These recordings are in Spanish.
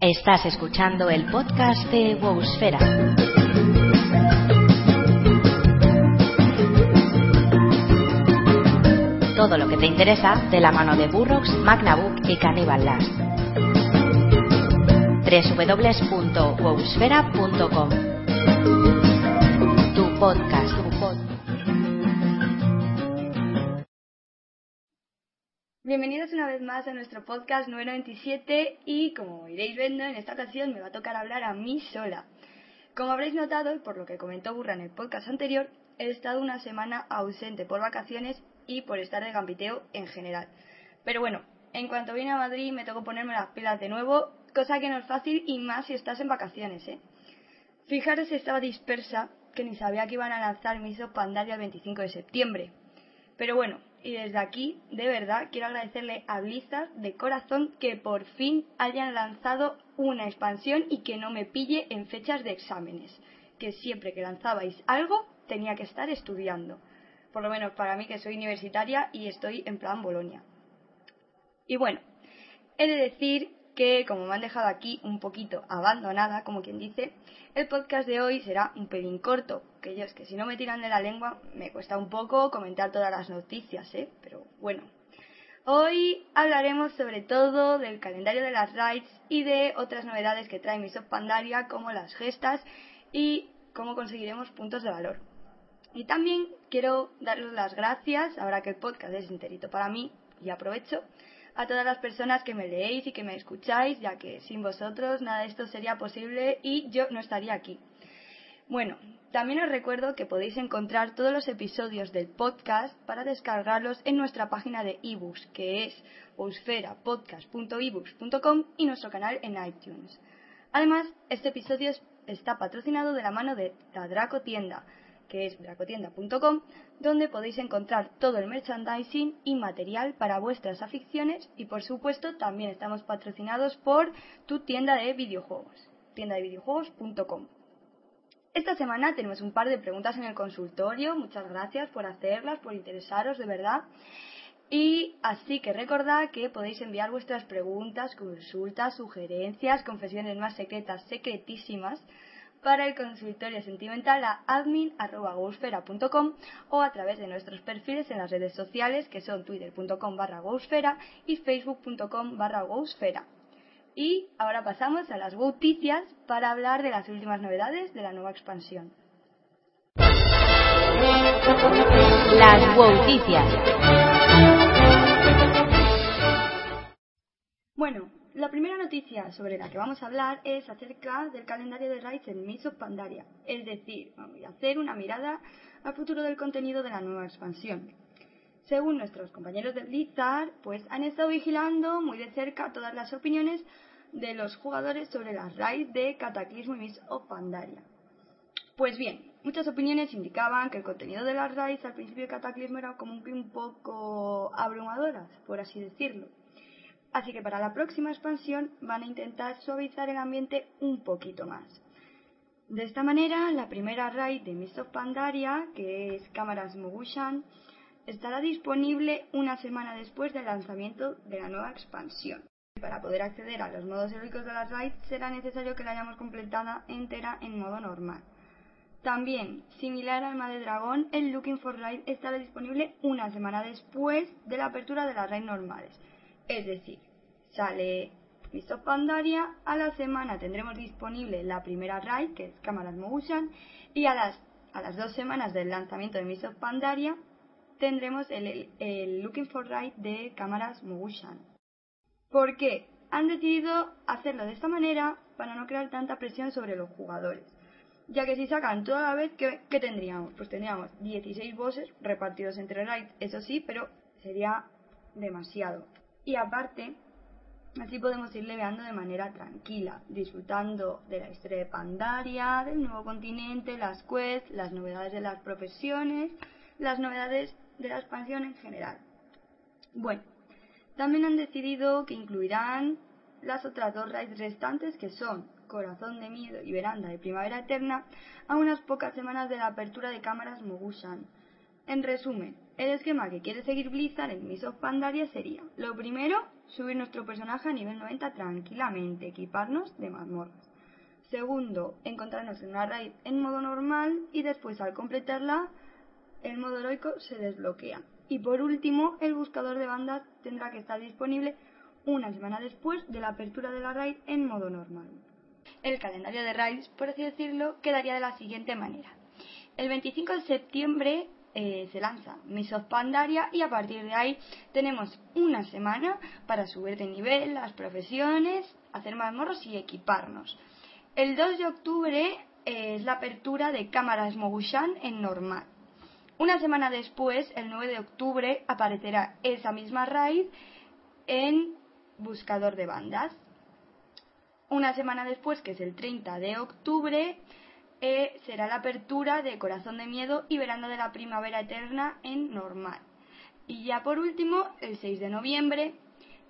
Estás escuchando el podcast de Wowsfera. Todo lo que te interesa de la mano de Burrox, Magnabook y Cannibal Last. www.wowsfera.com Tu podcast. Bienvenidos una vez más a nuestro podcast número 27 y como iréis viendo en esta ocasión me va a tocar hablar a mí sola. Como habréis notado por lo que comentó Burra en el podcast anterior, he estado una semana ausente por vacaciones y por estar de gambiteo en general. Pero bueno, en cuanto vine a Madrid me tocó ponerme las pilas de nuevo, cosa que no es fácil y más si estás en vacaciones, ¿eh? Fijaros estaba dispersa que ni sabía que iban a lanzar Miso Pandaria el 25 de septiembre. Pero bueno, y desde aquí, de verdad, quiero agradecerle a Blizzard de corazón que por fin hayan lanzado una expansión y que no me pille en fechas de exámenes. Que siempre que lanzabais algo tenía que estar estudiando. Por lo menos para mí que soy universitaria y estoy en plan Bolonia. Y bueno, he de decir que como me han dejado aquí un poquito abandonada, como quien dice, el podcast de hoy será un pelín corto, que yo que si no me tiran de la lengua me cuesta un poco comentar todas las noticias, ¿eh? Pero bueno. Hoy hablaremos sobre todo del calendario de las raids y de otras novedades que trae Misoft Pandaria como las gestas y cómo conseguiremos puntos de valor. Y también quiero daros las gracias, ahora que el podcast es enterito para mí, y aprovecho, a todas las personas que me leéis y que me escucháis, ya que sin vosotros nada de esto sería posible y yo no estaría aquí. Bueno, también os recuerdo que podéis encontrar todos los episodios del podcast para descargarlos en nuestra página de ebooks, que es usferapodcast.ebooks.com y nuestro canal en iTunes. Además, este episodio está patrocinado de la mano de la Draco Tienda, que es dracotienda.com, donde podéis encontrar todo el merchandising y material para vuestras aficiones y por supuesto también estamos patrocinados por tu tienda de videojuegos, tienda de videojuegos.com. Esta semana tenemos un par de preguntas en el consultorio, muchas gracias por hacerlas, por interesaros de verdad. Y así que recordad que podéis enviar vuestras preguntas, consultas, sugerencias, confesiones más secretas, secretísimas, para el consultorio sentimental a admin.gosfera.com o a través de nuestros perfiles en las redes sociales que son twitter.com barra y facebook.com barra Y ahora pasamos a las noticias para hablar de las últimas novedades de la nueva expansión. Las noticias. Bueno, la primera noticia sobre la que vamos a hablar es acerca del calendario de raids en Miss of Pandaria, es decir, hacer una mirada al futuro del contenido de la nueva expansión. Según nuestros compañeros de Blizzard, pues han estado vigilando muy de cerca todas las opiniones de los jugadores sobre las raids de Cataclismo y Miss of Pandaria. Pues bien, muchas opiniones indicaban que el contenido de las raids al principio de Cataclismo era como que un poco abrumadoras, por así decirlo Así que para la próxima expansión van a intentar suavizar el ambiente un poquito más. De esta manera, la primera raid de Mist of Pandaria, que es Cámaras Mogushan, estará disponible una semana después del lanzamiento de la nueva expansión. Para poder acceder a los modos heroicos de las raids será necesario que la hayamos completada entera en modo normal. También, similar al Arma de Dragón, el Looking for Raid estará disponible una semana después de la apertura de las raids normales es decir, sale Mist Pandaria, a la semana tendremos disponible la primera raid, que es Cámaras Mogushan, y a las, a las dos semanas del lanzamiento de Mist Pandaria tendremos el, Looking for Raid de Cámaras Mogushan. ¿Por qué? Han decidido hacerlo de esta manera para no crear tanta presión sobre los jugadores. Ya que si sacan toda la vez, ¿qué, ¿qué, tendríamos? Pues tendríamos 16 bosses repartidos entre raids, eso sí, pero sería demasiado. Y aparte, así podemos ir leveando de manera tranquila, disfrutando de la historia de Pandaria, del nuevo continente, las quests, las novedades de las profesiones, las novedades de la expansión en general. Bueno, también han decidido que incluirán las otras dos raids restantes que son Corazón de Miedo y Veranda de Primavera Eterna a unas pocas semanas de la apertura de cámaras Mogushan. En resumen, El esquema que quiere seguir Blizzard en Miss of Pandaria sería, lo primero, subir nuestro personaje a nivel 90 tranquilamente, equiparnos de mazmorras. Segundo, encontrarnos en una raid en modo normal y después al completarla el modo heroico se desbloquea. Y por último, el buscador de bandas tendrá que estar disponible una semana después de la apertura de la raid en modo normal. El calendario de raids, por así decirlo, quedaría de la siguiente manera. El 25 de septiembre eh, se lanza Miss of Pandaria y a partir de ahí tenemos una semana para subir de nivel las profesiones, hacer mazmorros y equiparnos. El 2 de octubre eh, es la apertura de cámaras Mogushan en normal. Una semana después, el 9 de octubre, aparecerá esa misma raid en buscador de bandas. Una semana después, que es el 30 de octubre, eh, será la apertura de Corazón de Miedo y Verano de la Primavera Eterna en normal. Y ya por último, el 6 de noviembre,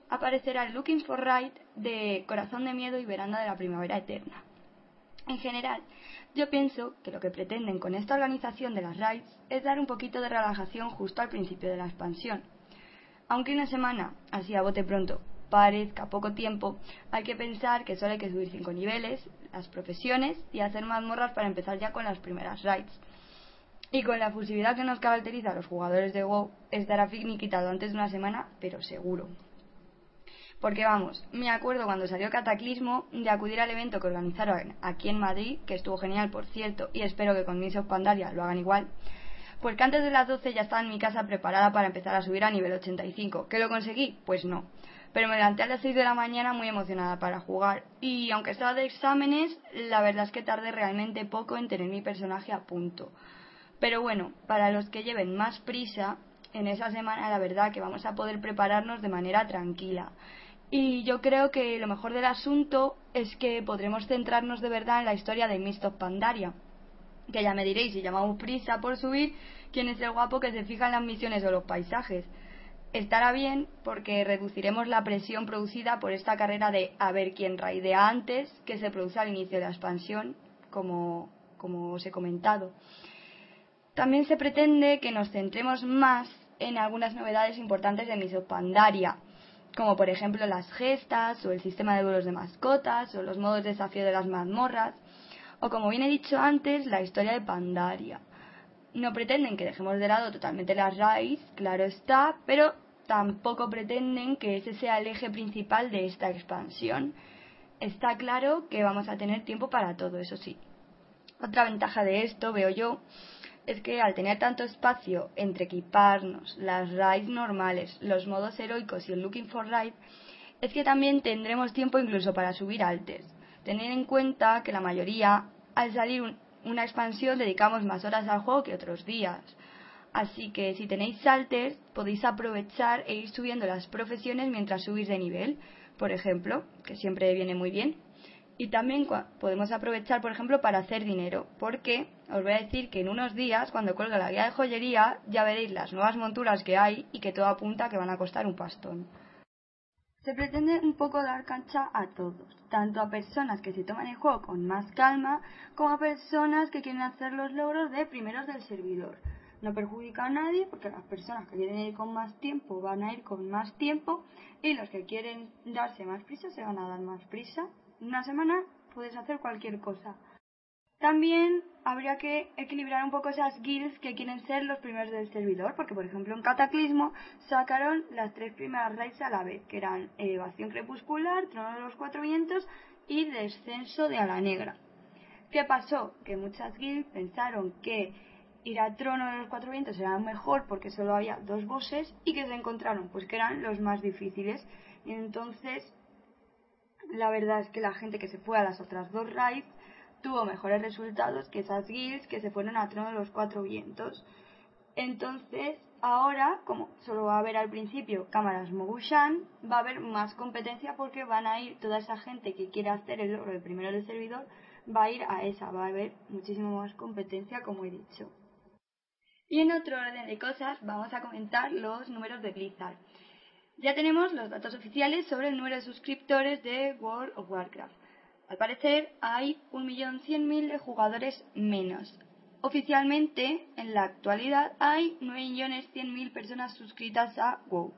aparecerá Looking for Right de Corazón de Miedo y Verano de la Primavera Eterna. En general, yo pienso que lo que pretenden con esta organización de las raids es dar un poquito de relajación justo al principio de la expansión. Aunque una semana, así a bote pronto, parezca poco tiempo, hay que pensar que solo hay que subir cinco niveles, las profesiones y hacer mazmorras para empezar ya con las primeras raids. Y con la fusividad que nos caracteriza a los jugadores de WoW, estará finiquitado antes de una semana, pero seguro. Porque vamos, me acuerdo cuando salió Cataclismo de acudir al evento que organizaron aquí en Madrid, que estuvo genial por cierto, y espero que con Miss of Pandaria lo hagan igual. Pues que antes de las 12 ya estaba en mi casa preparada para empezar a subir a nivel 85. ¿Que lo conseguí? Pues no. Pero me levanté a las 6 de la mañana muy emocionada para jugar. Y aunque estaba de exámenes, la verdad es que tardé realmente poco en tener mi personaje a punto. Pero bueno, para los que lleven más prisa, en esa semana la verdad que vamos a poder prepararnos de manera tranquila. Y yo creo que lo mejor del asunto es que podremos centrarnos de verdad en la historia de Mist of Pandaria. Que ya me diréis, si llamamos prisa por subir, quién es el guapo que se fija en las misiones o los paisajes. Estará bien porque reduciremos la presión producida por esta carrera de a ver quién raidea antes que se produce al inicio de la expansión, como, como os he comentado. También se pretende que nos centremos más en algunas novedades importantes de Mist of Pandaria como por ejemplo las gestas o el sistema de duelos de mascotas o los modos de desafío de las mazmorras o como bien he dicho antes la historia de Pandaria. No pretenden que dejemos de lado totalmente las raids, claro está, pero tampoco pretenden que ese sea el eje principal de esta expansión. Está claro que vamos a tener tiempo para todo, eso sí. Otra ventaja de esto, veo yo, es que al tener tanto espacio entre equiparnos, las raids normales, los modos heroicos y el looking for raid, es que también tendremos tiempo incluso para subir altes. Tener en cuenta que la mayoría, al salir una expansión, dedicamos más horas al juego que otros días. Así que si tenéis saltes, podéis aprovechar e ir subiendo las profesiones mientras subís de nivel, por ejemplo, que siempre viene muy bien. Y también podemos aprovechar, por ejemplo, para hacer dinero, porque os voy a decir que en unos días, cuando cuelgue la guía de joyería, ya veréis las nuevas monturas que hay y que todo apunta que van a costar un pastón. Se pretende un poco dar cancha a todos, tanto a personas que se toman el juego con más calma, como a personas que quieren hacer los logros de primeros del servidor. No perjudica a nadie porque las personas que quieren ir con más tiempo van a ir con más tiempo y los que quieren darse más prisa se van a dar más prisa una semana puedes hacer cualquier cosa. También habría que equilibrar un poco esas guilds que quieren ser los primeros del servidor, porque por ejemplo en Cataclismo sacaron las tres primeras raids a la vez, que eran Evasión Crepuscular, Trono de los Cuatro Vientos y Descenso de Ala Negra. ¿Qué pasó? Que muchas guilds pensaron que ir a Trono de los Cuatro Vientos era mejor porque solo había dos bosses y que se encontraron pues que eran los más difíciles entonces la verdad es que la gente que se fue a las otras dos raids tuvo mejores resultados que esas guilds que se fueron a Trono de los Cuatro Vientos. Entonces, ahora, como solo va a haber al principio cámaras Mogushan, va a haber más competencia porque van a ir toda esa gente que quiere hacer el logro de primero del servidor, va a ir a esa, va a haber muchísimo más competencia, como he dicho. Y en otro orden de cosas, vamos a comentar los números de Blizzard. Ya tenemos los datos oficiales sobre el número de suscriptores de World of Warcraft. Al parecer hay 1.100.000 de jugadores menos. Oficialmente, en la actualidad, hay 9.100.000 personas suscritas a WoW.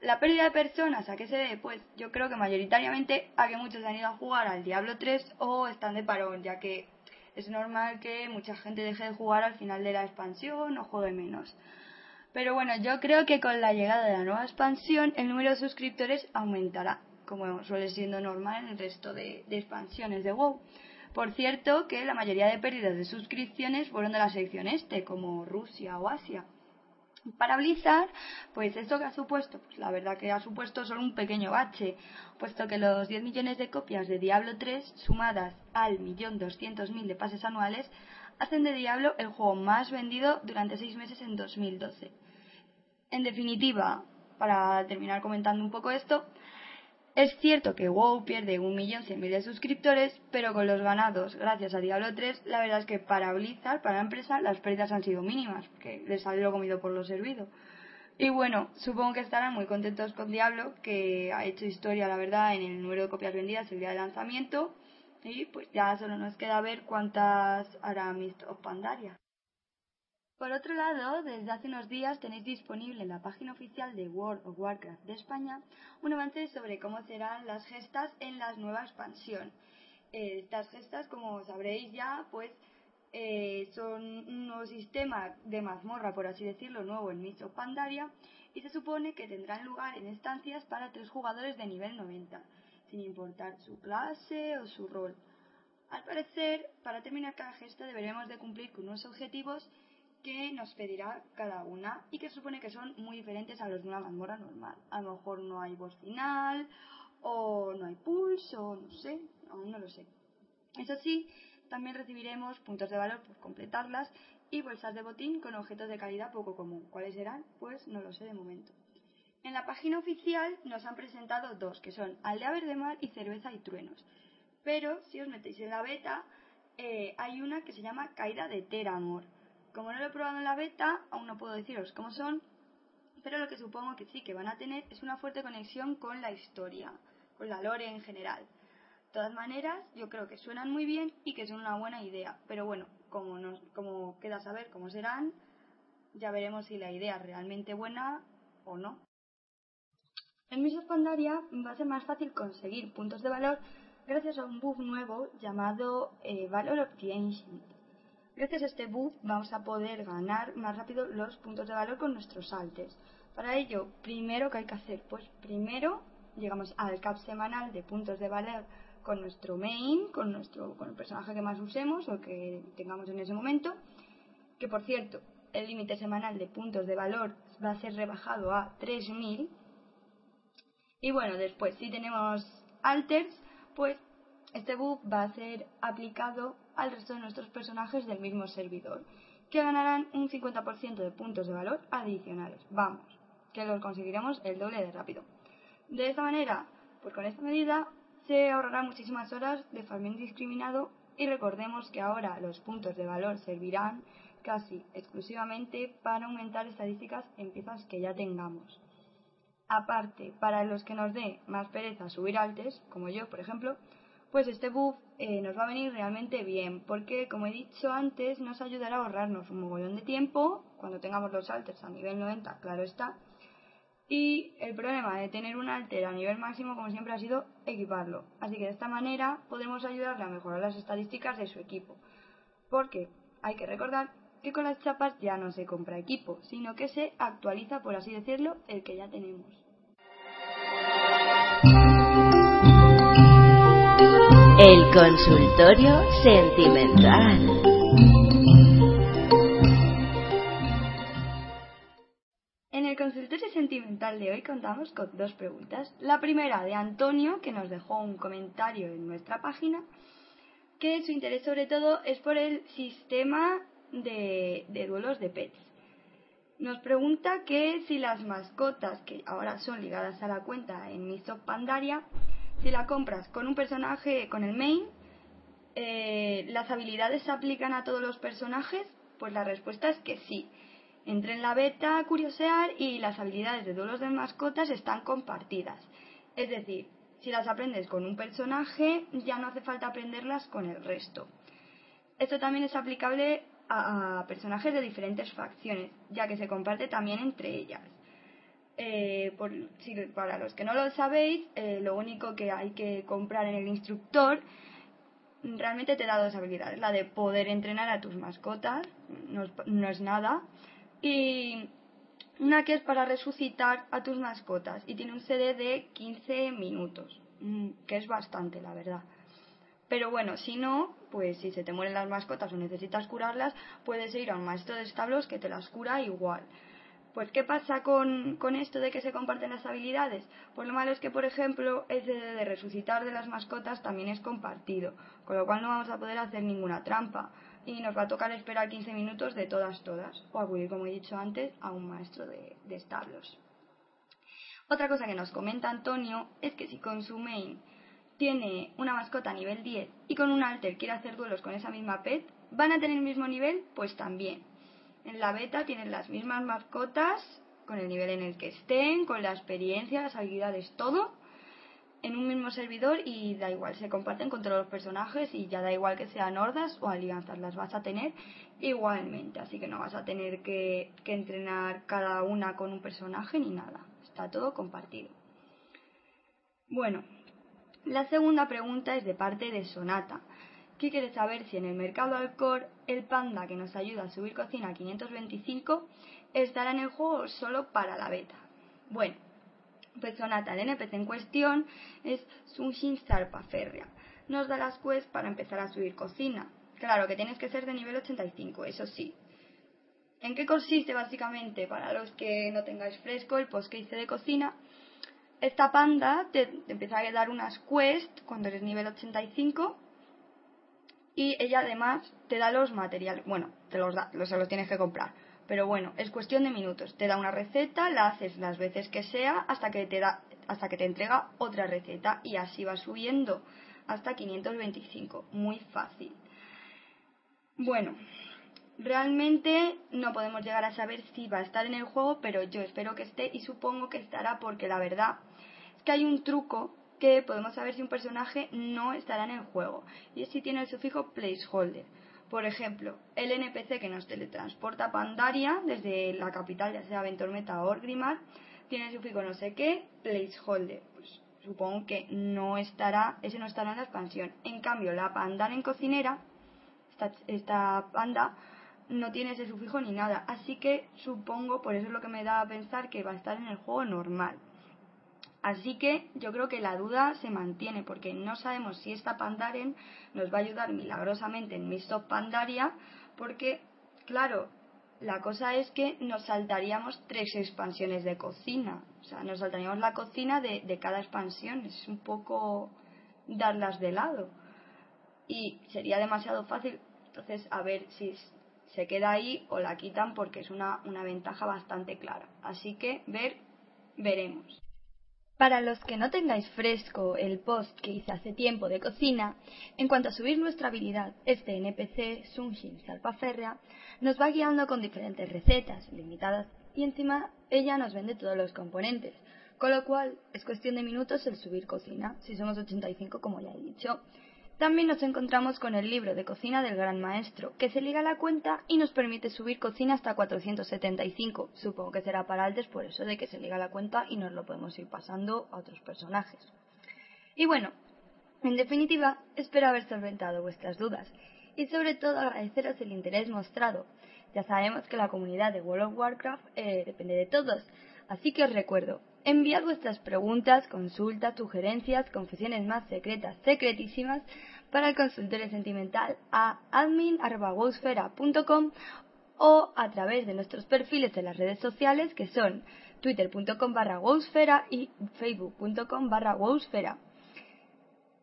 La pérdida de personas, ¿a qué se debe? Pues yo creo que mayoritariamente a que muchos han ido a jugar al Diablo 3 o están de parón, ya que es normal que mucha gente deje de jugar al final de la expansión o juegue menos. Pero bueno, yo creo que con la llegada de la nueva expansión el número de suscriptores aumentará, como suele siendo normal en el resto de, expansiones de WoW. Por cierto, que la mayoría de pérdidas de suscripciones fueron de la sección este, como Rusia o Asia. Para Blizzard, pues esto que ha supuesto, pues la verdad que ha supuesto solo un pequeño bache, puesto que los 10 millones de copias de Diablo 3 sumadas al millón doscientos mil de pases anuales hacen de Diablo el juego más vendido durante seis meses en 2012. En definitiva, para terminar comentando un poco esto, es cierto que WoW pierde un millón cien mil de suscriptores, pero con los ganados gracias a Diablo 3, la verdad es que para Blizzard, para la empresa, las pérdidas han sido mínimas, que les salió comido por lo servido. Y bueno, supongo que estarán muy contentos con Diablo, que ha hecho historia, la verdad, en el número de copias vendidas el día de lanzamiento. Y pues ya solo nos queda ver cuántas hará Mist of Pandaria. Por otro lado, desde hace unos días tenéis disponible en la página oficial de World of Warcraft de España un avance sobre cómo serán las gestas en la nueva expansión. Eh, estas gestas, como sabréis ya, pues eh, son un nuevo sistema de mazmorra, por así decirlo, nuevo en Mist of Pandaria, y se supone que tendrán lugar en estancias para tres jugadores de nivel 90, sin importar su clase o su rol. Al parecer, para terminar cada gesta deberemos de cumplir con unos objetivos que nos pedirá cada una y que supone que son muy diferentes a los de una mazmorra normal. A lo mejor no hay voz final, o no hay pulso, no sé, aún no lo sé. Eso sí, también recibiremos puntos de valor por completarlas y bolsas de botín con objetos de calidad poco común. ¿Cuáles serán? Pues no lo sé de momento. En la página oficial nos han presentado dos, que son Aldea Verde Mar y Cerveza y Truenos. Pero si os metéis en la beta, eh, hay una que se llama Caída de Teramor como no lo he probado en la beta, aún no puedo deciros cómo son, pero lo que supongo que sí que van a tener es una fuerte conexión con la historia, con la lore en general. De todas maneras, yo creo que suenan muy bien y que son una buena idea, pero bueno, como, como queda saber cómo serán, ya veremos si la idea es realmente buena o no. En Miss Pandaria va a ser más fácil conseguir puntos de valor gracias a un buff nuevo llamado eh, Valor Ancient Gracias a este buff vamos a poder ganar más rápido los puntos de valor con nuestros saltes. Para ello, primero que hay que hacer, pues primero llegamos al cap semanal de puntos de valor con nuestro main, con nuestro con el personaje que más usemos o que tengamos en ese momento, que por cierto, el límite semanal de puntos de valor va a ser rebajado a 3000. Y bueno, después si tenemos alters, pues este buff va a ser aplicado al resto de nuestros personajes del mismo servidor, que ganarán un 50% de puntos de valor adicionales. Vamos, que los conseguiremos el doble de rápido. De esta manera, pues con esta medida se ahorrará muchísimas horas de farming discriminado y recordemos que ahora los puntos de valor servirán casi exclusivamente para aumentar estadísticas en piezas que ya tengamos. Aparte, para los que nos dé más pereza subir altes, como yo por ejemplo, pues este buff eh, nos va a venir realmente bien, porque como he dicho antes, nos ayudará a ahorrarnos un mogollón de tiempo cuando tengamos los alters a nivel 90, claro está. Y el problema de tener un alter a nivel máximo, como siempre, ha sido equiparlo. Así que de esta manera podremos ayudarle a mejorar las estadísticas de su equipo. Porque hay que recordar que con las chapas ya no se compra equipo, sino que se actualiza, por así decirlo, el que ya tenemos. El consultorio sentimental. En el consultorio sentimental de hoy contamos con dos preguntas. La primera de Antonio, que nos dejó un comentario en nuestra página, que su interés sobre todo es por el sistema de, duelos de pets. Nos pregunta que si las mascotas que ahora son ligadas a la cuenta en Miso Pandaria si la compras con un personaje, con el main, eh, ¿las habilidades se aplican a todos los personajes? Pues la respuesta es que sí. Entré en la beta curiosear y las habilidades de duelos de mascotas están compartidas. Es decir, si las aprendes con un personaje, ya no hace falta aprenderlas con el resto. Esto también es aplicable a, personajes de diferentes facciones, ya que se comparte también entre ellas. Eh, por, para los que no lo sabéis, eh, lo único que hay que comprar en el instructor realmente te da dos habilidades. La de poder entrenar a tus mascotas, no no es nada. Y una que es para resucitar a tus mascotas y tiene un CD de 15 minutos, mm, que es bastante, la verdad. Pero bueno, si no, pues si se te mueren las mascotas o necesitas curarlas, puedes ir a un maestro de establos que te las cura igual. Pues, ¿qué pasa con, con esto de que se comparten las habilidades? Pues lo malo es que, por ejemplo, ese de resucitar de las mascotas también es compartido, con lo cual no vamos a poder hacer ninguna trampa y nos va a tocar esperar 15 minutos de todas, todas, o acudir, como he dicho antes, a un maestro de, de establos. Otra cosa que nos comenta Antonio es que si con su main tiene una mascota nivel 10 y con un alter quiere hacer duelos con esa misma pet, ¿van a tener el mismo nivel? Pues también. En la beta tienen las mismas mascotas, con el nivel en el que estén, con la experiencia, las habilidades, todo, en un mismo servidor y da igual, se comparten con todos los personajes y ya da igual que sean hordas o alianzas, las vas a tener igualmente, así que no vas a tener que, que entrenar cada una con un personaje ni nada, está todo compartido. Bueno, la segunda pregunta es de parte de Sonata, que quiere saber si en el mercado Alcor el panda que nos ayuda a subir cocina a 525 estará en el juego solo para la beta. Bueno, pues Sonata, el NPC en cuestión es Sunshin Zarpa Férrea. Nos da las quests para empezar a subir cocina. Claro que tienes que ser de nivel 85, eso sí. ¿En qué consiste básicamente? Para los que no tengáis fresco el post que hice de cocina, esta panda te, empieza a dar unas quests cuando eres nivel 85 y ella además te da los materiales. Bueno, te los da, los, los tienes que comprar. Pero bueno, es cuestión de minutos. Te da una receta, la haces las veces que sea hasta que te da hasta que te entrega otra receta y así va subiendo hasta 525. Muy fácil. Bueno, Realmente no podemos llegar a saber si va a estar en el juego, pero yo espero que esté y supongo que estará porque la verdad es que hay un truco que podemos saber si un personaje no estará en el juego y es si tiene el sufijo placeholder. Por ejemplo, el NPC que nos teletransporta a Pandaria desde la capital, ya sea Ventormeta o Orgrimmar, tiene el sufijo no sé qué, placeholder. Pues supongo que no estará, ese no estará en la expansión. En cambio, la pandana en cocinera, esta, esta panda, no tiene ese sufijo ni nada. Así que supongo, por eso es lo que me da a pensar que va a estar en el juego normal. Así que yo creo que la duda se mantiene porque no sabemos si esta Pandaren nos va a ayudar milagrosamente en Mist Pandaria porque, claro, la cosa es que nos saltaríamos tres expansiones de cocina. O sea, nos saltaríamos la cocina de, de cada expansión. Es un poco darlas de lado. Y sería demasiado fácil. Entonces, a ver si se queda ahí o la quitan porque es una, una ventaja bastante clara. Así que ver, veremos. Para los que no tengáis fresco el post que hice hace tiempo de cocina, en cuanto a subir nuestra habilidad, este NPC, Sunshin Salpaferrea, nos va guiando con diferentes recetas limitadas y encima ella nos vende todos los componentes, con lo cual es cuestión de minutos el subir cocina, si somos 85 como ya he dicho. También nos encontramos con el libro de cocina del gran maestro, que se liga a la cuenta y nos permite subir cocina hasta 475. Supongo que será para altes por eso de que se liga a la cuenta y nos lo podemos ir pasando a otros personajes. Y bueno, en definitiva, espero haber solventado vuestras dudas y sobre todo agradeceros el interés mostrado. Ya sabemos que la comunidad de World of Warcraft eh, depende de todos, así que os recuerdo, enviad vuestras preguntas, consultas, sugerencias, confesiones más secretas, secretísimas para el consultorio sentimental a admin.wowsfera.com o a través de nuestros perfiles en las redes sociales que son twitter.com barra y facebook.com barra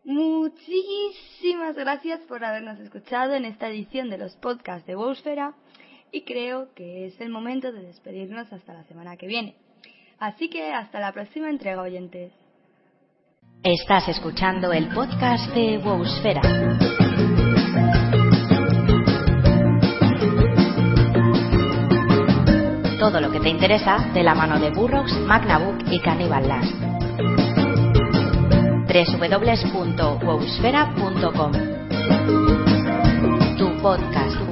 Muchísimas gracias por habernos escuchado en esta edición de los podcasts de Wowsfera y creo que es el momento de despedirnos hasta la semana que viene. Así que hasta la próxima entrega, oyentes. Estás escuchando el podcast de Wowsfera. Todo lo que te interesa de la mano de Burrox, Magnabook y Cannibal Last. www.wowsfera.com Tu podcast